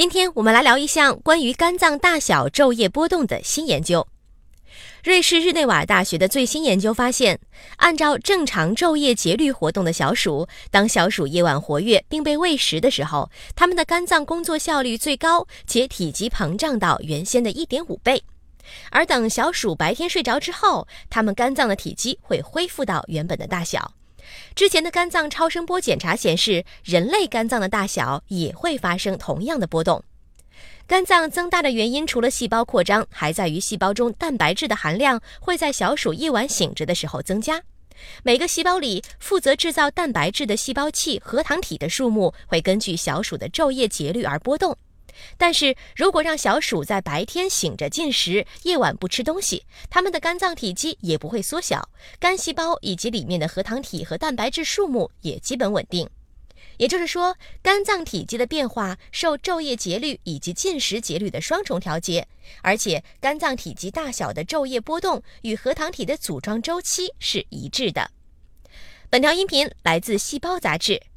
今天我们来聊一项关于肝脏大小昼夜波动的新研究。瑞士日内瓦大学的最新研究发现，按照正常昼夜节律活动的小鼠，当小鼠夜晚活跃并被喂食的时候，它们的肝脏工作效率最高，且体积膨胀到原先的一点五倍。而等小鼠白天睡着之后，它们肝脏的体积会恢复到原本的大小。之前的肝脏超声波检查显示，人类肝脏的大小也会发生同样的波动。肝脏增大的原因除了细胞扩张，还在于细胞中蛋白质的含量会在小鼠夜晚醒着的时候增加。每个细胞里负责制造蛋白质的细胞器核糖体的数目会根据小鼠的昼夜节律而波动。但是如果让小鼠在白天醒着进食，夜晚不吃东西，它们的肝脏体积也不会缩小，肝细胞以及里面的核糖体和蛋白质数目也基本稳定。也就是说，肝脏体积的变化受昼夜节律以及进食节律的双重调节，而且肝脏体积大小的昼夜波动与核糖体的组装周期是一致的。本条音频来自《细胞》杂志，